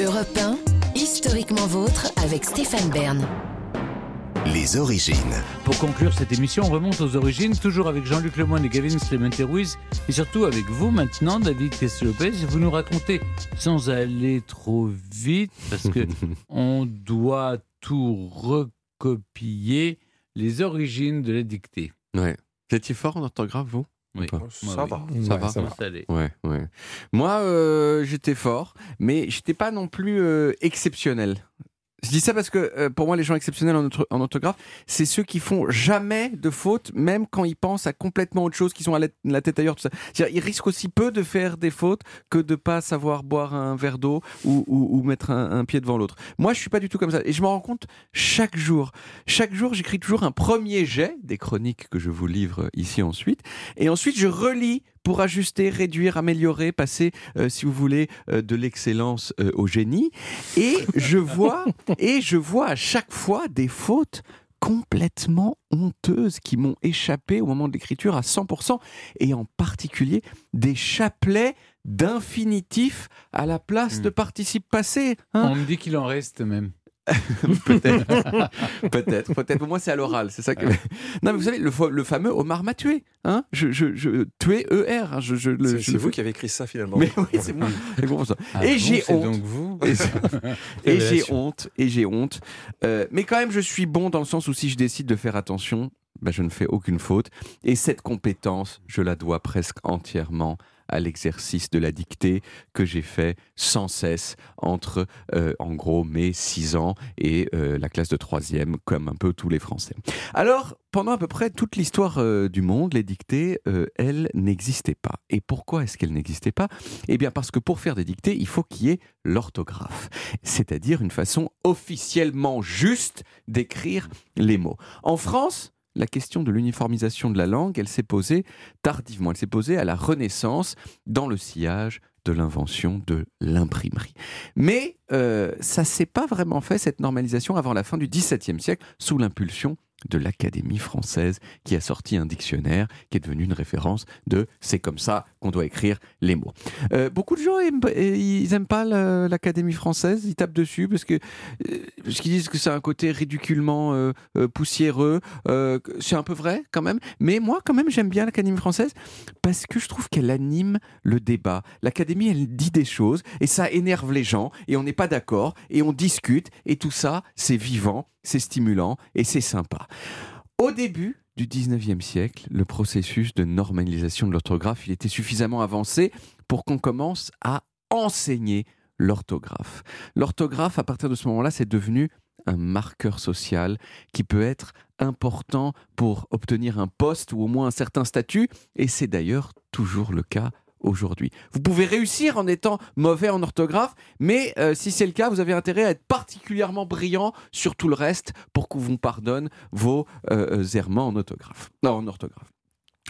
Europe 1, historiquement vôtre avec Stéphane Bern. Les origines. Pour conclure cette émission, on remonte aux origines, toujours avec Jean-Luc Lemoyne et Gavin Clemente Ruiz, et surtout avec vous maintenant, David Tesselopez. Vous nous racontez, sans aller trop vite, parce que on doit tout recopier, les origines de la dictée. Ouais. Vous étiez fort en orthographe, vous? Oui. Pas. Ça va. Ça va. Ça va. aller. Ouais, ouais. Moi, euh, j'étais fort, mais j'étais pas non plus euh, exceptionnel. Je dis ça parce que euh, pour moi, les gens exceptionnels en, en orthographe, c'est ceux qui font jamais de fautes, même quand ils pensent à complètement autre chose, qui sont à la, tête ailleurs, tout ça. Ils risquent aussi peu de faire des fautes que de pas savoir boire un verre d'eau ou, ou- ou mettre un, un pied devant l'autre. Moi, je suis pas du tout comme ça, et je m'en rends compte chaque jour. Chaque jour, j'écris toujours un premier jet des chroniques que je vous livre ici ensuite, et ensuite je relis pour ajuster, réduire, améliorer, passer, euh, si vous voulez, euh, de l'excellence euh, au génie. Et je vois, et je vois à chaque fois des fautes complètement honteuses qui m'ont échappé au moment de l'écriture à 100%, et en particulier des chapelets d'infinitif à la place Hmm. de participe passé. hein. On me dit qu'il en reste même. Peut-être, peut-être, peut-être. Pour moi, c'est à l'oral, c'est ça que. Non, mais vous savez, le, fa- le fameux Omar m'a tué. Hein je, je, je, tué ER. hein, je, je, le- C'est vous qui avez écrit ça finalement. Mais oui, c'est moi. Ah et bon, j'ai honte. donc vous Et, j'ai honte. Et j'ai honte. Euh, mais quand même, je suis bon dans le sens où si je décide de faire attention, ben, je ne fais aucune faute. Et cette compétence, je la dois presque entièrement à l'exercice de la dictée que j'ai fait sans cesse entre, euh, en gros, mes 6 ans et euh, la classe de troisième, comme un peu tous les Français. Alors, pendant à peu près toute l'histoire euh, du monde, les dictées, euh, elles n'existaient pas. Et pourquoi est-ce qu'elles n'existaient pas? Eh bien, parce que pour faire des dictées, il faut qu'il y ait l'orthographe, c'est-à-dire une façon officiellement juste d'écrire les mots. En France, la question de l'uniformisation de la langue, elle s'est posée tardivement, elle s'est posée à la Renaissance, dans le sillage de l'invention de l'imprimerie. Mais euh, ça s'est pas vraiment fait, cette normalisation, avant la fin du XVIIe siècle, sous l'impulsion de l'Académie française, qui a sorti un dictionnaire qui est devenu une référence de c'est comme ça qu'on doit écrire les mots. Euh, beaucoup de gens aiment, et ils aiment pas l'Académie française, ils tapent dessus parce que euh, parce qu'ils disent que c'est un côté ridiculement euh, euh, poussiéreux. Euh, c'est un peu vrai quand même, mais moi quand même j'aime bien l'Académie française parce que je trouve qu'elle anime le débat. L'Académie elle dit des choses et ça énerve les gens et on n'est pas d'accord et on discute et tout ça c'est vivant, c'est stimulant et c'est sympa. Au début du 19e siècle, le processus de normalisation de l'orthographe, était suffisamment avancé pour qu'on commence à enseigner l'orthographe. L'orthographe, à partir de ce moment-là, c'est devenu un marqueur social qui peut être important pour obtenir un poste ou au moins un certain statut, et c'est d'ailleurs toujours le cas aujourd'hui. Vous pouvez réussir en étant mauvais en orthographe, mais euh, si c'est le cas, vous avez intérêt à être particulièrement brillant sur tout le reste pour qu'on vous pardonne vos euh, euh, errements en orthographe. Non, en orthographe.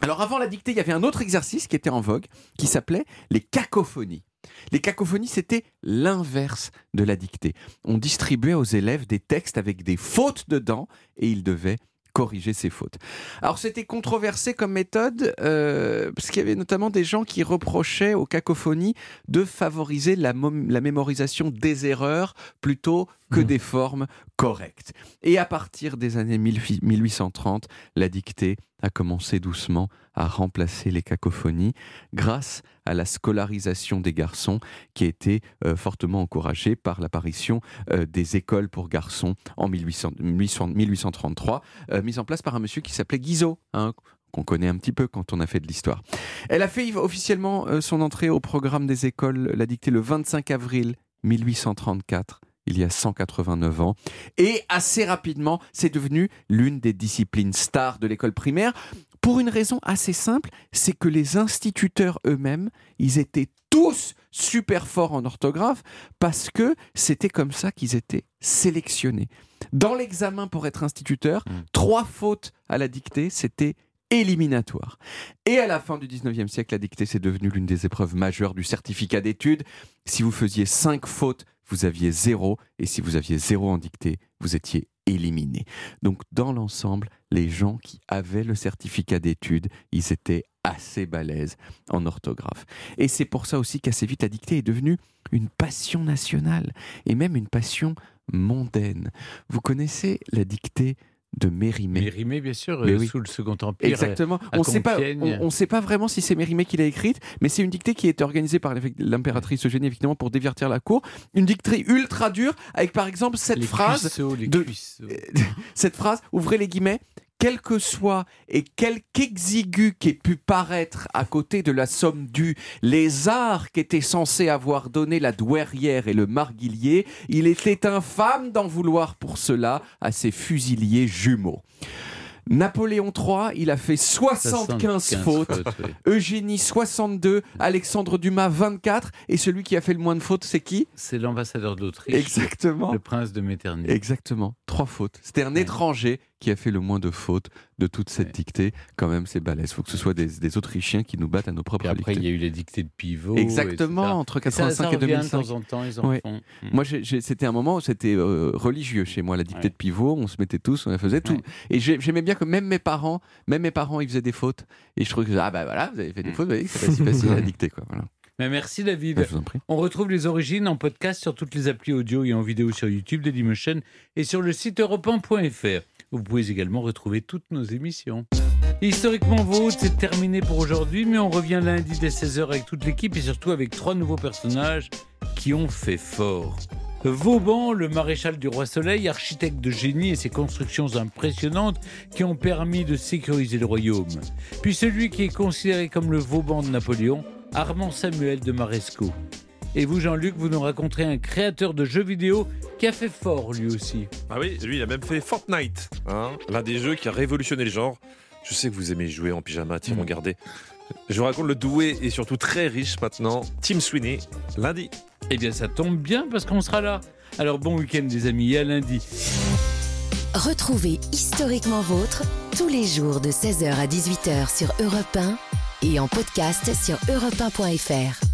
Alors avant la dictée, il y avait un autre exercice qui était en vogue, qui s'appelait les cacophonies. Les cacophonies, c'était l'inverse de la dictée. On distribuait aux élèves des textes avec des fautes dedans et ils devaient corriger ces fautes. Alors c'était controversé comme méthode, euh, parce qu'il y avait notamment des gens qui reprochaient aux cacophonies de favoriser la, mémorisation des erreurs plutôt que Mhm. des formes correctes. Et à partir des années 1000 1830, la dictée a commencé doucement à remplacer les cacophonies grâce à la scolarisation des garçons qui a été euh, fortement encouragée par l'apparition euh, des écoles pour garçons en 1800 1800 1833, euh, mise en place par un monsieur qui s'appelait Guizot, hein, qu'on connaît un petit peu quand on a fait de l'histoire. Elle a fait officiellement euh, son entrée au programme des écoles, la dictée le 25 avril 1834 il y a 189 ans. Et assez rapidement, c'est devenu l'une des disciplines stars de l'école primaire. Pour une raison assez simple, c'est que les instituteurs eux-mêmes, ils étaient tous super forts en orthographe parce que c'était comme ça qu'ils étaient sélectionnés. Dans l'examen pour être instituteur, Mm. trois fautes à la dictée, c'était éliminatoire. Et à la fin du 19e siècle, la dictée, c'est devenu l'une des épreuves majeures du certificat d'études. Si vous faisiez cinq fautes, vous aviez zéro. Et si vous aviez zéro en dictée, vous étiez éliminés. Donc dans l'ensemble, les gens qui avaient le certificat d'études, ils étaient assez balèzes en orthographe. Et c'est pour ça aussi qu'assez vite la dictée est devenue une passion nationale et même une passion mondaine. Vous connaissez la dictée de Mérimée. Mérimée, bien sûr, Mais euh, oui. sous le Second Empire. Exactement. à On sait pas, on, on sait pas vraiment si c'est Mérimée qui l'a écrite, mais c'est une dictée qui a été organisée par l'impératrice Eugénie, effectivement, pour divertir la cour. Une dictée ultra dure, avec par exemple cette les phrase, cuisseaux, les de- cette phrase, ouvrez les guillemets, quel que soit et quelque exigu qu'ait pu paraître à côté de la somme due les arts qu'étaient censés avoir donné la douairière et le marguillier, il était infâme d'en vouloir pour cela à ses fusiliers jumeaux. Napoléon III, il a fait 75, fautes. oui. Eugénie 62, Alexandre Dumas 24, et celui qui a fait le moins de fautes, c'est qui? C'est l'ambassadeur d'Autriche, Exactement. le prince de Metternich. Exactement, trois fautes. C'était un Ouais. étranger qui a fait le moins de fautes de toute cette Ouais. dictée. Quand même, c'est balèze. Il faut que ce soit des, des Autrichiens qui nous battent à nos propres Puis après, il y a eu les dictées de pivot. Exactement, etc. entre Et ça, 85 ça et revient 2005. de temps en temps, ils en Ouais. font. Mm. Moi, c'était un moment où c'était euh, religieux chez moi, la dictée Ouais. de pivot. On se mettait tous, on faisait tout. Et j'ai- j'aimais bien que même mes parents, même mes parents, ils faisaient des fautes. Et je trouvais que ah bah voilà, vous avez fait des Mm. fautes, vous voyez, c'est pas si facile à dicter quoi. Voilà. Mais merci David. Bah. On retrouve les origines en podcast sur toutes les applis audio et en vidéo sur YouTube, Dailymotion et sur le site europe1.fr. Vous pouvez également retrouver toutes nos émissions. Historiquement Vôtre, c'est terminé pour aujourd'hui, mais on revient lundi dès 16h avec toute l'équipe et surtout avec trois nouveaux personnages qui ont fait fort. Vauban, le maréchal du roi Soleil, architecte de génie et ses constructions impressionnantes qui ont permis de sécuriser le royaume. Puis celui qui est considéré comme le Vauban de Napoléon, Armand Samuel de Maresco. Et vous, Jean-Luc, vous nous raconterez un créateur de jeux vidéo qui a fait fort lui aussi. Ah oui, lui, il a même fait Fortnite, hein, l'un des jeux qui a révolutionné le genre. Je sais que vous aimez jouer en pyjama, tiens, Mm. regardez. Je vous raconte le doué et surtout très riche maintenant, Tim Sweeney, lundi. Eh bien, ça tombe bien parce qu'on sera là. Alors, bon week-end, les amis, et à lundi. Retrouvez Historiquement Vôtre tous les jours de 16h à 18h sur Europe 1 et en podcast sur europe1.fr.